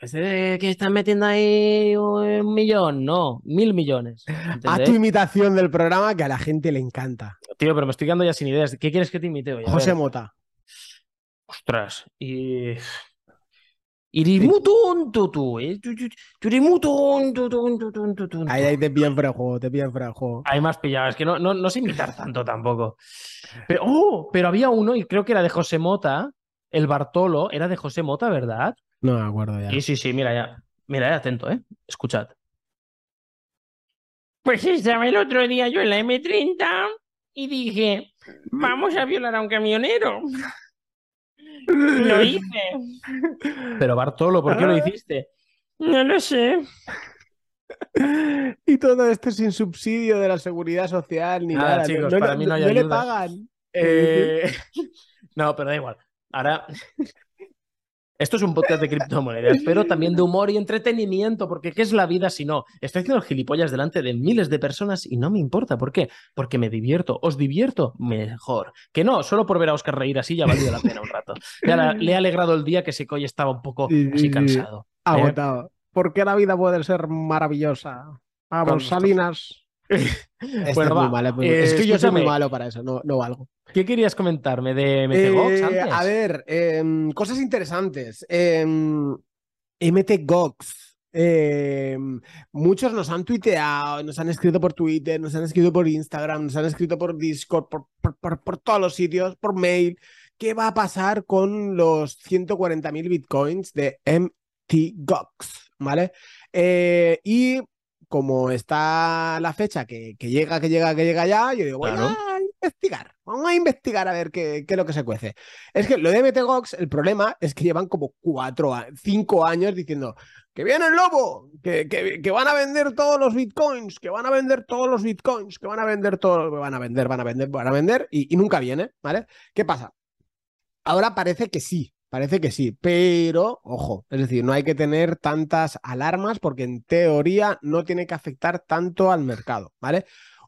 Que están metiendo ahí un millón, no, mil millones. Haz ¿entendéis? tu imitación del programa que a la gente le encanta. Tío, pero me estoy quedando ya sin ideas. ¿Qué quieres que te imite hoy? A José ver. Mota. Ostras. Y. Eres muy tonto tú, ¿eh? Tú, tú- tú eres muy tonto, tonto, tonto, tonto. Ahí, ahí te pillan juego, te pillan juego. Hay más pillado, es que no, no, no sé imitar tanto tampoco. Pero, oh, pero había uno, y creo que era de José Mota, el Bartolo, era de José Mota, ¿verdad? No me acuerdo ya. Sí, sí, sí, mira ya. Mira, eh, atento, ¿eh? Escuchad. Pues estaba el otro día yo en la M30 y dije, vamos a violar a un camionero. Lo hice. Pero Bartolo, ¿por qué lo hiciste? No lo sé. Y todo esto sin subsidio de la seguridad social ni Nada, nada. chicos, no, para no- mí no hay no le ayuda. pagan. Eh, No, pero da igual. Ahora. Esto es un podcast de criptomonedas, pero también de humor y entretenimiento, porque ¿qué es la vida si no? Estoy haciendo el gilipollas delante de miles de personas y no me importa. ¿Por qué? Porque me divierto. ¿Os divierto? Mejor. Que no, solo por ver a Oscar reír así ya ha valido la pena un rato. Ya la- le ha alegrado el día que ese coy estaba un poco Sí, sí, así sí. cansado. ¿eh? Agotado. Porque la vida puede ser maravillosa. Vamos, Salinas. Este Bueno, es, muy va. malo, es muy- Eh, es que yo soy muy malo para eso, no, no valgo. ¿Qué querías comentarme de MTGOX Eh, antes? a ver, em, cosas interesantes. Em, MTGOX. Em, muchos nos han tuiteado, nos han escrito por Twitter, nos han escrito por Instagram, nos han escrito por Discord, por, por- por- por todos los sitios, por mail. ¿Qué va a pasar con los 140.000 bitcoins de MTGOX? ¿Vale? Eh, y como está la fecha que, que llega, que llega, que llega ya, yo digo, Claro. Vamos a investigar a ver qué, es lo que se cuece. Es que lo de MTGOX, el problema es que llevan como cuatro, cinco años diciendo que viene el lobo, que, van a vender todos los bitcoins, que van a vender todos los bitcoins, que van a vender todo, van a vender, van a vender, van a vender, y, y nunca viene, ¿vale? ¿Qué pasa? Ahora parece que sí, parece que sí, pero ojo, es decir, no hay que tener tantas alarmas porque en teoría no tiene que afectar tanto al mercado, ¿vale?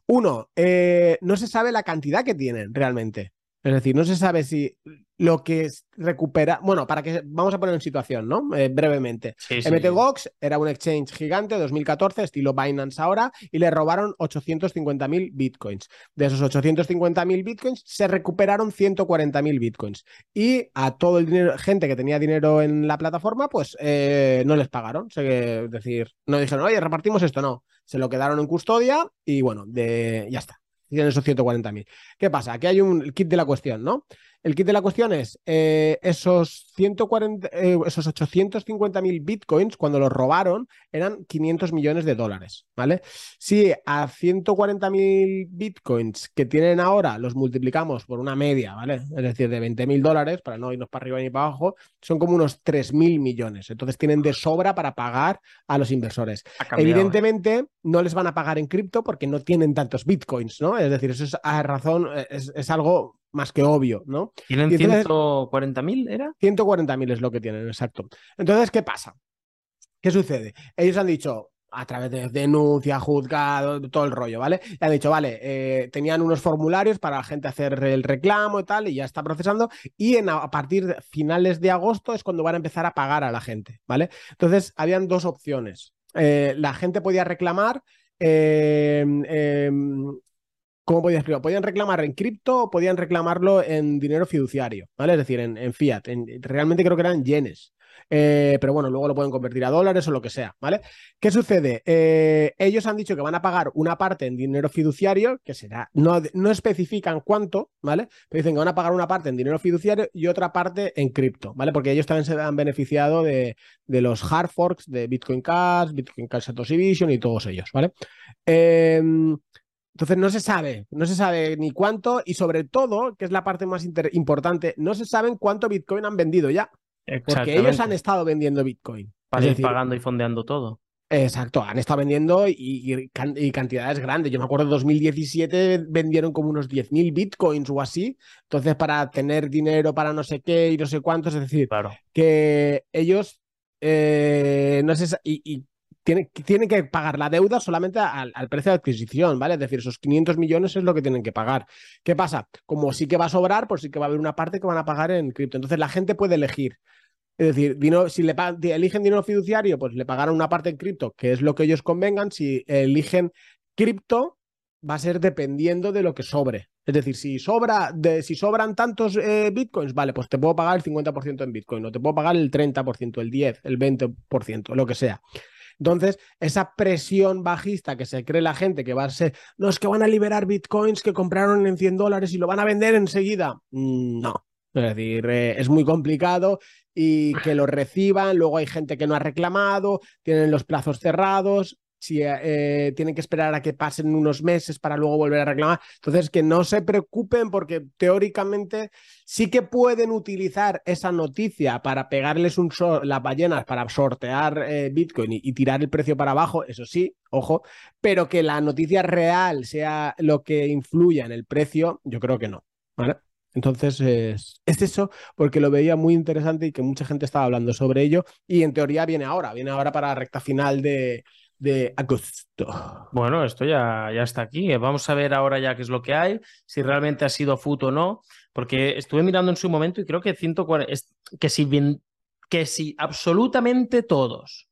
Uno, eh, no se sabe la cantidad que tienen realmente. Es decir, no se sabe si lo que recupera. Bueno, para que vamos a poner en situación, ¿no? Eh, brevemente. Sí, sí. MTGOX era un exchange gigante, 2014, estilo Binance ahora, y le robaron 850.000 bitcoins. De esos 850.000 bitcoins se recuperaron 140.000 bitcoins. Y a todo el dinero, gente que tenía dinero en la plataforma, pues eh, no les pagaron. O sea que, es decir, no dijeron, oye, repartimos esto, no. Se lo quedaron en custodia y bueno, de, ya está. Tienen esos 140.000. ¿Qué pasa? Aquí hay un kit de la cuestión, ¿no? El kit de la cuestión es eh, esos 140, eh, esos 850.000 bitcoins, cuando los robaron, eran 500 millones de dólares, ¿vale? Si a 140.000 bitcoins que tienen ahora los multiplicamos por una media, ¿vale? Es decir, de 20.000 dólares, para no irnos para arriba ni para abajo, son como unos 3.000 millones. Entonces tienen de sobra para pagar a los inversores. ¿eh? Evidentemente, no les van a pagar en cripto porque no tienen tantos bitcoins, ¿no? Es decir, eso es a razón, es, es algo más que obvio, ¿no? ¿Tienen y entonces- 140.000, era? 140.000 es lo que tienen, exacto. Entonces, ¿qué pasa? ¿Qué sucede? Ellos han dicho, a través de denuncia, juzgado, todo el rollo, ¿vale? Y han dicho, vale, eh, tenían unos formularios para la gente hacer el reclamo y tal, y ya está procesando, y en, a partir de finales de agosto es cuando van a empezar a pagar a la gente, ¿vale? Entonces, habían dos opciones. Eh, la gente podía reclamar... eh, em, ¿Cómo podían explicar? Podían reclamar en cripto o podían reclamarlo en dinero fiduciario, ¿vale? Es decir, en, fiat. En- realmente creo que eran yenes. Eh, pero bueno, luego lo pueden convertir a dólares o lo que sea, ¿vale? ¿Qué sucede? Eh, ellos han dicho que van a pagar una parte en dinero fiduciario, que será, no, no especifican cuánto, ¿vale? Pero dicen que van a pagar una parte en dinero fiduciario y otra parte en cripto, ¿vale? Porque ellos también se han beneficiado de, de los hard forks de Bitcoin Cash, Bitcoin Cash Satoshi Vision y todos ellos, ¿vale? Em, Entonces no se sabe, no se sabe ni cuánto y sobre todo, que es la parte más importante, no se saben cuánto Bitcoin han vendido ya. Porque ellos han estado vendiendo Bitcoin. Para ir pagando y fondeando todo. Exacto, han estado vendiendo y, cantidades grandes. Yo me acuerdo en 2017 vendieron como unos 10.000 bitcoins o así. Entonces, para tener dinero para no sé qué y no sé cuántos, es decir, que ellos eh, no sé, y, tienen, que pagar la deuda solamente al, precio de adquisición, ¿vale? Es decir, esos 500 millones es lo que tienen que pagar. ¿Qué pasa? Como sí que va a sobrar, pues sí que va a haber una parte que van a pagar en cripto. Entonces la gente puede elegir. Es decir, si le eligen dinero fiduciario, pues le pagarán una parte en cripto, que es lo que ellos convengan. Si eligen cripto, va a ser dependiendo de lo que sobre. Es decir, si, sobra si sobran tantos eh, bitcoins, vale, pues te puedo pagar el 50% en bitcoin, o te puedo pagar el 30%, el 10%, el 20%, lo que sea. Entonces, esa presión bajista que se cree la gente que va a ser, no, es que van a liberar bitcoins que compraron en 100 dólares y lo van a vender enseguida. Mm, no. Es decir, eh, es muy complicado y que lo reciban, luego hay gente que no ha reclamado, tienen los plazos cerrados, si eh, tienen que esperar a que pasen unos meses para luego volver a reclamar. Entonces, que no se preocupen porque teóricamente sí que pueden utilizar esa noticia para pegarles las ballenas para sortear eh, Bitcoin y, tirar el precio para abajo, eso sí, ojo, pero que la noticia real sea lo que influya en el precio, yo creo que no. Entonces, es, eso, porque lo veía muy interesante y que mucha gente estaba hablando sobre ello. Y en teoría viene ahora, viene ahora para la recta final de, agosto. Bueno, esto ya, ya está aquí. Vamos a ver ahora ya qué es lo que hay, si realmente ha sido FUT o no, porque estuve mirando en su momento y creo que 140, que si, que si absolutamente todos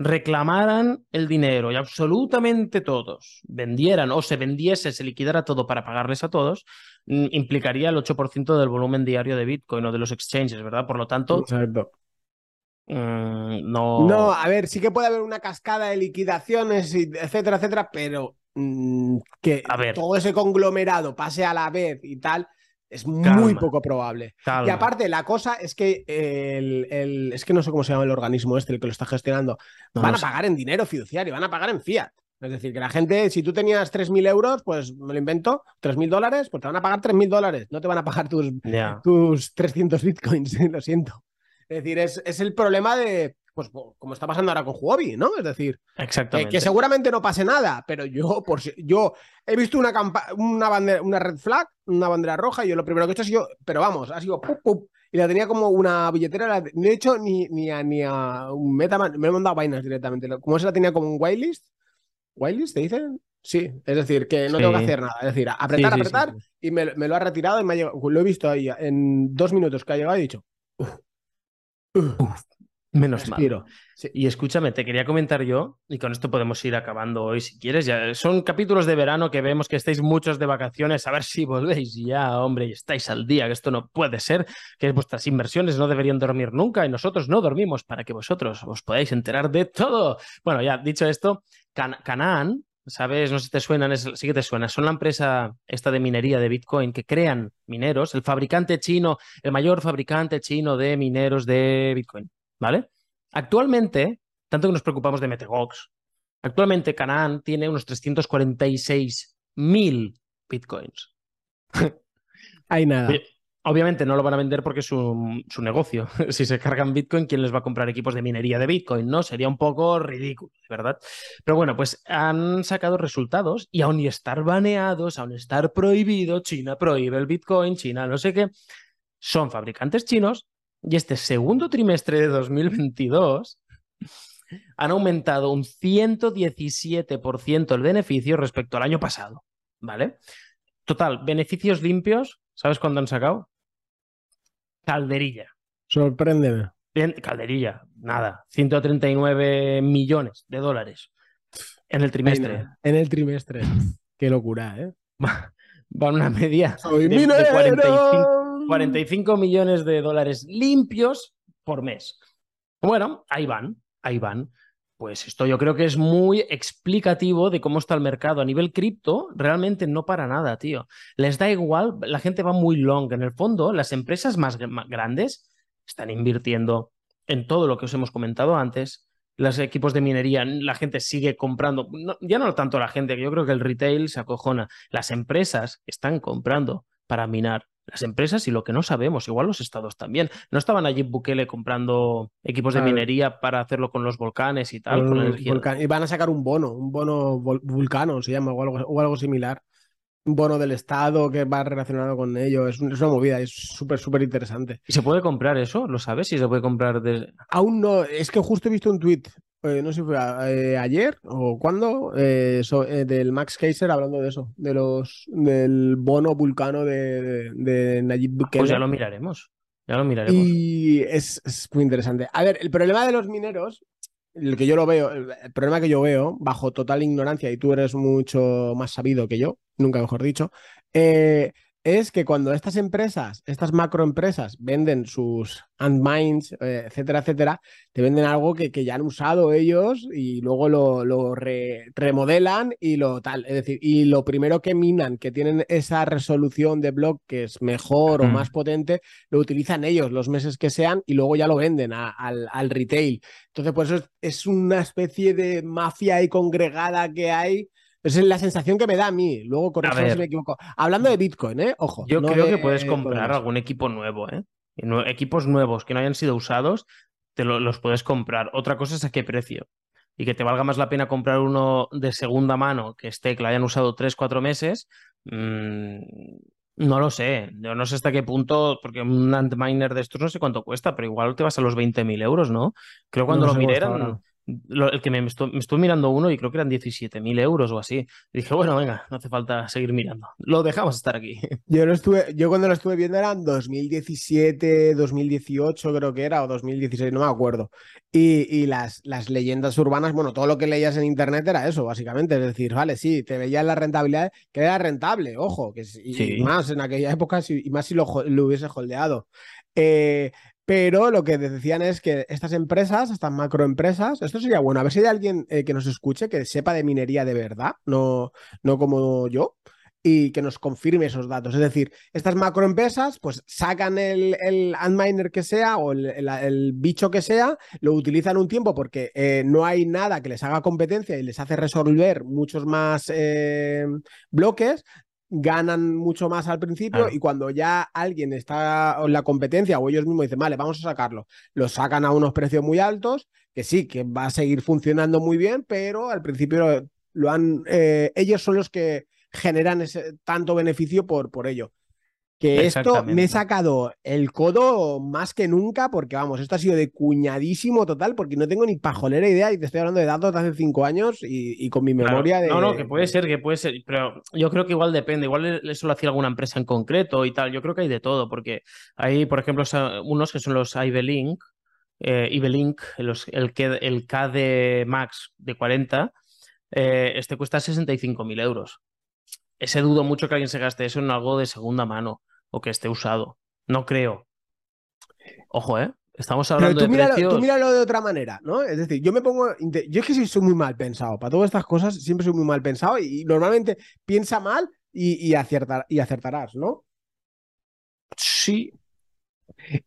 reclamaran el dinero y absolutamente todos vendieran o se vendiese, se liquidara todo para pagarles a todos, mm, implicaría el 8% del volumen diario de Bitcoin o de los exchanges, ¿verdad? Por lo tanto, mm, no... No, a ver, sí que puede haber una cascada de liquidaciones, etcétera, etcétera, pero mm, que todo ese conglomerado pase a la vez y tal, es muy poco probable. Y aparte, la cosa es que el, es que no sé cómo se llama el organismo este, el que lo está gestionando. van a pagar en dinero fiduciario, van a pagar en fiat. Es decir, que la gente, si tú tenías 3.000 euros, pues me lo invento, 3.000 dólares, pues te van a pagar 3.000 dólares. No te van a pagar tus, tus 300 bitcoins, lo siento. Es decir, es, es el problema de, pues como está pasando ahora con Huobi, ¿no? Es decir, que seguramente no pase nada, pero yo, por si, yo he visto una, una, bandera, una red flag, una bandera roja, y yo lo primero que he hecho ha sido, pero vamos, ha sido y la tenía como una billetera, no he hecho ni, ni, a, ni a un MetaMask, me he mandado vainas directamente, como se la tenía como un whitelist, whitelist, ¿te dicen? Sí, es decir, que no tengo que hacer nada, es decir, apretar, apretar, y me, lo ha retirado y me ha llegado, lo he visto ahí en dos minutos que ha llegado y he dicho, Menos mal. Y escúchame, te quería comentar yo, y con esto podemos ir acabando hoy si quieres. Ya son capítulos de verano que vemos que estáis muchos de vacaciones, a ver si volvéis ya, hombre, y estáis al día, que esto no puede ser, que vuestras inversiones no deberían dormir nunca y nosotros no dormimos para que vosotros os podáis enterar de todo. Bueno, ya dicho esto, Canaan, ¿sabes? No sé si te suenan, sí que te suena. Son la empresa esta de minería de Bitcoin que crean mineros, el fabricante chino, el mayor fabricante chino de mineros de Bitcoin. ¿vale? Actualmente, tanto que nos preocupamos de Metegox, actualmente Canaan tiene unos 346.000 bitcoins. Hay nada. Obviamente no lo van a vender porque es su, negocio. Si se cargan Bitcoin, ¿quién les va a comprar equipos de minería de Bitcoin? No, sería un poco ridículo, ¿verdad? Pero bueno, pues han sacado resultados y aun y estar baneados, aun estar prohibido, China prohíbe el Bitcoin, China no sé qué, son fabricantes chinos y este segundo trimestre de 2022 han aumentado un 117% el beneficio respecto al año pasado, ¿vale? Total, beneficios limpios, ¿sabes cuándo han sacado? Calderilla. Sorpréndeme. calderilla, nada, 139 millones de dólares en el trimestre. En el trimestre. Qué locura, ¿eh? Va una media de, de 45 45 millones de dólares limpios por mes. Bueno, ahí van, ahí van. Pues esto yo creo que es muy explicativo de cómo está el mercado. A nivel cripto, realmente no para nada, tío. Les da igual, la gente va muy long. En el fondo, las empresas más grandes están invirtiendo en todo lo que os hemos comentado antes, los equipos de minería, la gente sigue comprando, ya no tanto la gente, yo creo que el retail se acojona, las empresas están comprando para minar. Las empresas y lo que no sabemos, igual los estados también. ¿No estaban allí Bukele comprando equipos de minería para hacerlo con los volcanes y tal? y van a sacar un bono, un bono vulcano se llama, o algo, o algo similar un bono del Estado que va relacionado con ello. Es, una movida, es súper, súper interesante. ¿Y se puede comprar eso? ¿Lo sabes? Si se puede comprar de... Aún no, es que justo he visto un tweet, eh, no sé si fue eh, ayer o cuándo, eh, del Max Kaiser hablando de eso, de los del bono vulcano de, de, Nayib Bukele. Pues ya lo miraremos. Ya lo miraremos. Y es, es muy interesante. A ver, el problema de los mineros el que yo lo veo, el, problema que yo veo, bajo total ignorancia, y tú eres mucho más sabido que yo, nunca mejor dicho, eh, es que cuando estas empresas, estas macroempresas, venden sus Antmines, eh, etcétera, etcétera, te venden algo que, que, ya han usado ellos y luego lo, lo remodelan y lo tal. Es decir, y lo primero que minan, que tienen esa resolución de blog que es mejor o más potente, lo utilizan ellos los meses que sean y luego ya lo venden al, al, retail. Entonces, pues eso es una especie de mafia ahí congregada que hay es la sensación que me da a mí. Luego, corrígeme si me equivoco. Hablando de Bitcoin, ¿eh? Ojo. Yo creo que puedes comprar algún equipo nuevo, ¿eh? Equipos nuevos que no hayan sido usados, te los puedes comprar. Otra cosa es a qué precio. Y que te valga más la pena comprar uno de segunda mano que esté, que lo hayan usado 3-4 meses. Mmm, no lo sé, yo no sé hasta qué punto, porque un Antminer de estos no sé cuánto cuesta, pero igual te vas a los 20.000 euros, ¿no? Creo cuando lo miré eran, el que me, estuve, mirando uno y creo que eran 17.000 euros o así. dije, bueno, venga, no hace falta seguir mirando. Lo dejamos estar aquí. Yo, lo estuve, yo cuando lo estuve viendo eran 2017, 2018 creo que era, o 2016, no me acuerdo. Y, las, las leyendas urbanas, bueno, todo lo que leías en internet era eso, básicamente. Es decir, vale, sí, te veías la rentabilidad, que era rentable, ojo, que y, más en aquella época, y más si lo, lo hubiese holdeado. Eh, pero lo que decían es que estas empresas, estas macroempresas, esto sería bueno, a ver si hay alguien eh, que nos escuche que sepa de minería de verdad, no, no como yo, y que nos confirme esos datos. Es decir, estas macroempresas pues sacan el, Antminer que sea o el, bicho que sea, lo utilizan un tiempo porque eh, no hay nada que les haga competencia y les hace resolver muchos más eh, bloques, ganan mucho más al principio y cuando ya alguien está en la competencia o ellos mismos dicen, vale, vamos a sacarlo, lo sacan a unos precios muy altos, que sí, que va a seguir funcionando muy bien, pero al principio lo, han, eh, ellos son los que generan ese tanto beneficio por, por ello. Que esto me he sacado el codo más que nunca, porque vamos, esto ha sido de cuñadísimo total, porque no tengo ni pajolera idea y te estoy hablando de datos de hace cinco años y, con mi memoria de. No, no, que puede ser, que puede ser, pero yo creo que igual depende, igual eso lo hacía alguna empresa en concreto y tal. Yo creo que hay de todo, porque hay, por ejemplo, unos que son los Ibelink, eh, Ibelink, los, el, el KD Max de 40, eh, este cuesta 65.000 euros. Ese dudo mucho que alguien se gaste eso en algo de segunda mano o que esté usado. No creo. Ojo, ¿eh? Estamos hablando tú de precios... Tú míralo de otra manera, ¿no? Es decir, yo me pongo... Yo es que soy muy mal pensado. Para todas estas cosas siempre soy muy mal pensado y, normalmente piensa mal y, aciertar, y acertarás, ¿no? Sí.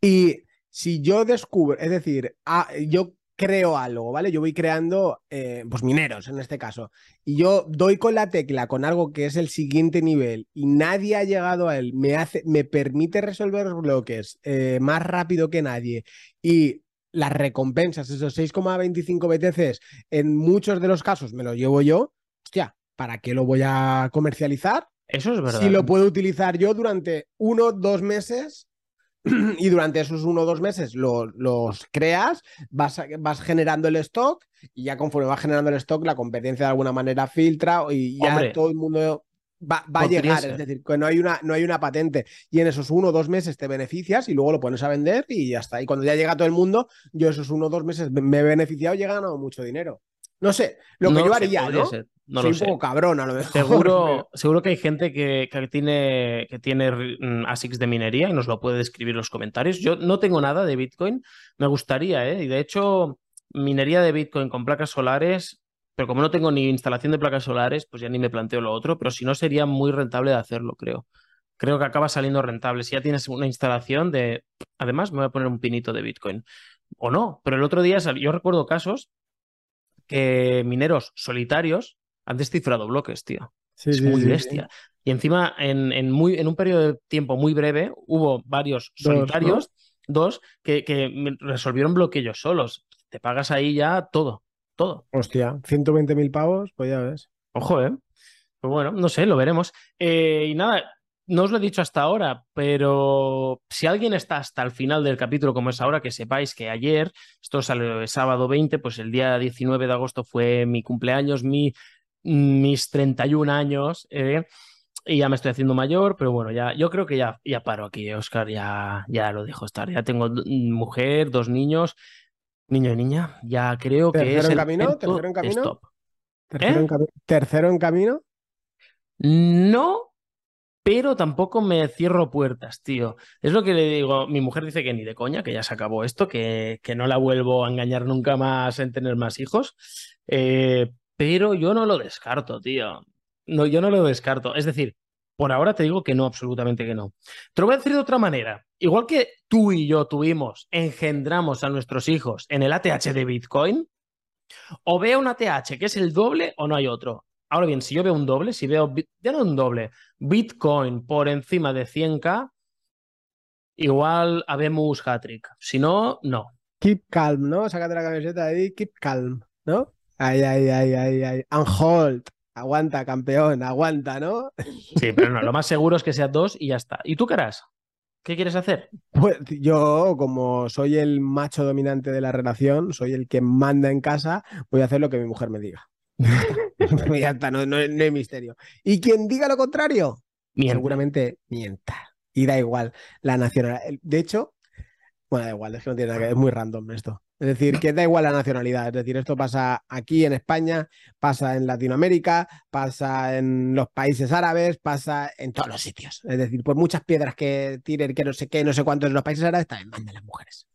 Y si yo descubro, es decir, ah, yo creo algo, ¿vale? Yo voy creando, eh, pues mineros en este caso, y yo doy con la tecla con algo que es el siguiente nivel y nadie ha llegado a él, me, hace, me permite resolver los bloques eh, más rápido que nadie y las recompensas, esos 6,25 BTCs, en muchos de los casos me lo llevo yo, hostia, ¿para qué lo voy a comercializar? Eso es verdad. Si lo puedo utilizar yo durante uno, dos meses y durante esos uno o dos meses los creas, vas, vas generando el stock y ya conforme vas generando el stock, la competencia de alguna manera filtra y ya todo el mundo va, a llegar. Es decir, que no hay, una, no hay una patente y en esos uno o dos meses te beneficias y luego lo pones a vender y ya está. Y cuando ya llega todo el mundo, yo esos uno o dos meses me he beneficiado y he ganado mucho dinero. No sé, lo que yo haría, ¿no? No Soy un poco cabrón a lo mejor. Seguro, seguro que hay gente que, tiene, que tiene mm, ASICs de minería y nos lo puede describir en los comentarios. Yo no tengo nada de Bitcoin, me gustaría, ¿eh? Y de hecho, minería de Bitcoin con placas solares, pero como no tengo ni instalación de placas solares, pues ya ni me planteo lo otro, pero si no sería muy rentable de hacerlo, creo. Creo que acaba saliendo rentable. Si ya tienes una instalación de... Además, me voy a poner un pinito de Bitcoin. O no, pero el otro día yo recuerdo casos que mineros solitarios han descifrado bloques, tío. Sí, es sí, muy sí, bestia. Y encima, en, en muy, en un periodo de tiempo muy breve, hubo varios Dos, ¿no? solitarios, dos, que, que resolvieron bloqueos solos. Te pagas ahí ya todo, todo. Hostia, 120.000 pavos, pues ya ves. Ojo, ¿eh? Pues bueno, no sé, lo veremos. Eh, y nada, no os lo he dicho hasta ahora, pero si alguien está hasta el final del capítulo, como es ahora, que sepáis que ayer, esto salió el sábado 20, pues el día 19 de agosto fue mi cumpleaños, mi, mis 31 años, ¿eh? Y ya me estoy haciendo mayor, pero bueno, ya, yo creo que ya, ya paro aquí, Oscar, ya, ya lo dejo estar. Ya tengo mujer, dos niños, niño y niña, ya creo que ¿Tercero es en el camino? ¿Tercero en camino? stop. Tercero, ¿Eh? en, cami- tercero en camino. No, pero tampoco me cierro puertas, tío. Es lo que le digo. Mi mujer dice que ni de coña, que ya se acabó esto, que, que no la vuelvo a engañar nunca más en tener más hijos. Eh, pero yo no lo descarto, tío. No, yo no lo descarto. Es decir, por ahora te digo que no, absolutamente que no. Te lo voy a decir de otra manera. Igual que tú y yo tuvimos, engendramos a nuestros hijos en el ATH de Bitcoin, o veo un ATH que es el doble o no hay otro. Ahora bien, si yo veo un doble, si veo, ya no un doble, Bitcoin por encima de 100k, igual habemos hat-trick. Si no, no. Keep calm, ¿no? Sácate la camiseta ahí, keep calm, ¿no? Ay, ay, ay, ay, ay. And hold. Aguanta, campeón, aguanta, ¿no? Sí, pero no, lo más seguro es que sea dos y ya está. ¿Y tú qué harás? ¿Qué quieres hacer? Pues yo, como soy el macho dominante de la relación, soy el que manda en casa, voy a hacer lo que mi mujer me diga. ya está, no, no- no hay misterio. Y quien diga lo contrario, seguramente mienta. Y da igual la nacionalidad. De hecho, bueno, da igual, es que no tiene nada que ver, es muy random esto. Es decir, que da igual la nacionalidad. Es decir, esto pasa aquí en España, pasa en Latinoamérica, pasa en los países árabes, pasa en todos los sitios. Es decir, por muchas piedras que tiren, que no sé qué, no sé cuántos en los países árabes, también mandan las mujeres.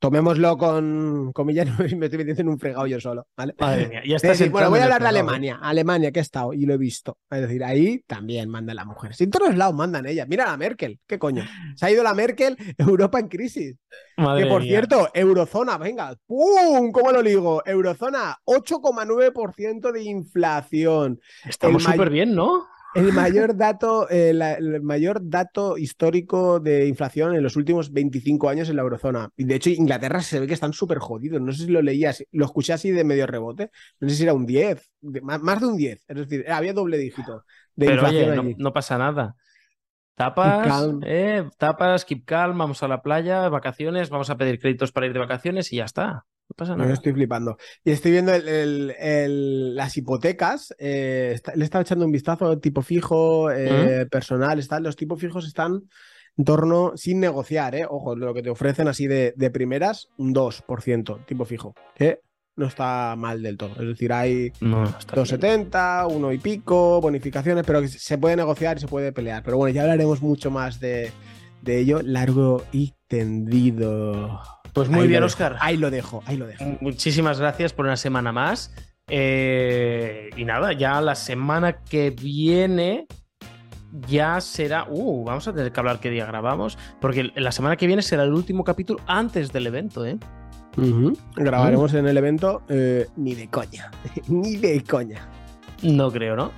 Tomémoslo con comillas, me estoy metiendo en un fregado yo solo, ¿vale? Madre mía, ya estás decir, bueno, voy a hablar de ¿eh? Alemania. Alemania, que he estado y lo he visto. Es decir, ahí también mandan las mujeres. Y en todos lados mandan ellas. Mira la Merkel, ¿qué coño? Se ha ido la Merkel, Europa en crisis. Madre que por mía. cierto, Eurozona, venga, ¡pum! ¿Cómo lo digo? Eurozona, 8,9% de inflación. Estamos súper bien, ¿no? El mayor dato, eh, la- el mayor dato histórico de inflación en los últimos 25 años en la eurozona. Y de hecho, Inglaterra se ve que están súper jodidos. No sé si lo leía, así- lo escuché así de medio rebote. No sé si era un 10, de- más, más de un 10. Es decir, había doble dígito de Pero inflación oye, no, allí. no pasa nada. Tapas, eh, tapas, keep calm, vamos a la playa, vacaciones, vamos a pedir créditos para ir de vacaciones y ya está. No pasa Yo estoy flipando. Y estoy viendo el- el- el- las hipotecas. eh, está- le estaba echando un vistazo, tipo fijo, eh, personal. Están, los tipos fijos están en torno, sin negociar, eh, ojo, lo que te ofrecen así de, de primeras, un 2% tipo fijo. Que no está mal del todo. Es decir, hay No, no está bien. 270, uno y pico, bonificaciones, pero que se puede negociar y se puede pelear. Pero bueno, ya hablaremos mucho más de, de ello, largo y tendido. Pues muy Ahí bien, Oscar. Ahí lo dejo, ahí lo dejo. Muchísimas gracias por una semana más. Eh, y nada, ya la semana que viene ya será. Uh, vamos a tener que hablar qué día grabamos. Porque la semana que viene será el último capítulo antes del evento, ¿eh? Grabaremos Mm. en el evento eh, ni de coña, ni de coña. No creo, ¿no?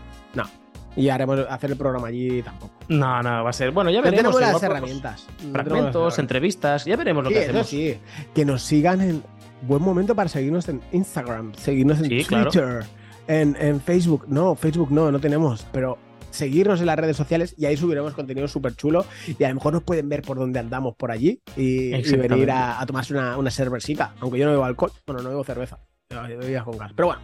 Y haremos hacer el programa allí tampoco. No, no, va a ser. Bueno, ya No veremos. tenemos las herramientas. Fragmentos, entrevistas, ya veremos lo Sí, que hacemos. sí. Que nos sigan en. Buen momento para seguirnos en Instagram, seguirnos en Sí, claro. Twitter, en, en Facebook. No, Facebook no, no tenemos, pero seguirnos en las redes sociales y ahí subiremos contenido súper chulo y a lo mejor nos pueden ver por donde andamos por allí y, venir a, a tomarse una, una cervecita, aunque yo no bebo alcohol, bueno, no bebo cerveza, con gas, pero bueno.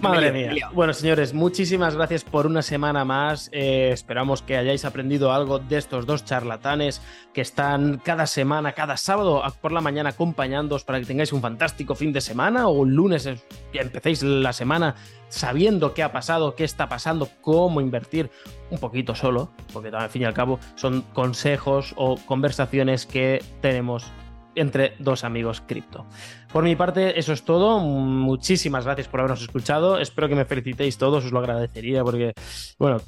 Madre mía. Bueno, señores, muchísimas gracias por una semana más. Eh, esperamos que hayáis aprendido algo de estos dos charlatanes que están cada semana, cada sábado por la mañana acompañándoos para que tengáis un fantástico fin de semana o un lunes que empecéis la semana sabiendo qué ha pasado, qué está pasando, cómo invertir un poquito solo, porque al fin y al cabo son consejos o conversaciones que tenemos entre dos amigos cripto. Por mi parte, eso es todo. Muchísimas gracias por habernos escuchado. Espero que me felicitéis todos, os lo agradecería porque, bueno,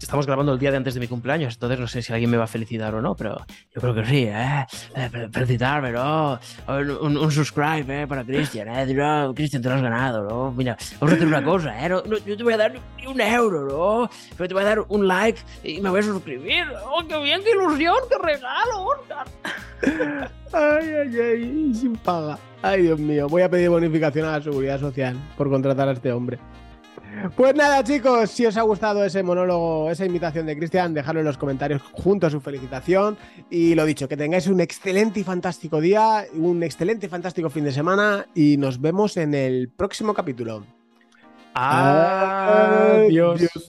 Estamos grabando el día de antes de mi cumpleaños, entonces no sé si alguien me va a felicitar o no, pero yo creo que sí, ¿eh? eh felicitarme, ¿no? Un, un, subscribe, ¿eh? Para Cristian, ¿eh? Cristian, te lo has ganado, ¿no? Mira, vamos a hacer una cosa, ¿eh? No, yo te voy a dar un euro, ¿no? Pero te voy a dar un like y me voy a suscribir. ¡Oh, qué bien, qué ilusión, qué regalo, Oscar! Ay, ay, ay, sin paga. Ay, Dios mío, voy a pedir bonificación a la seguridad social por contratar a este hombre. Pues nada, chicos, si os ha gustado ese monólogo, esa invitación de Cristian, dejadlo en los comentarios junto a su felicitación. Y lo dicho, que tengáis un excelente y fantástico día, un excelente y fantástico fin de semana y nos vemos en el próximo capítulo. Adiós.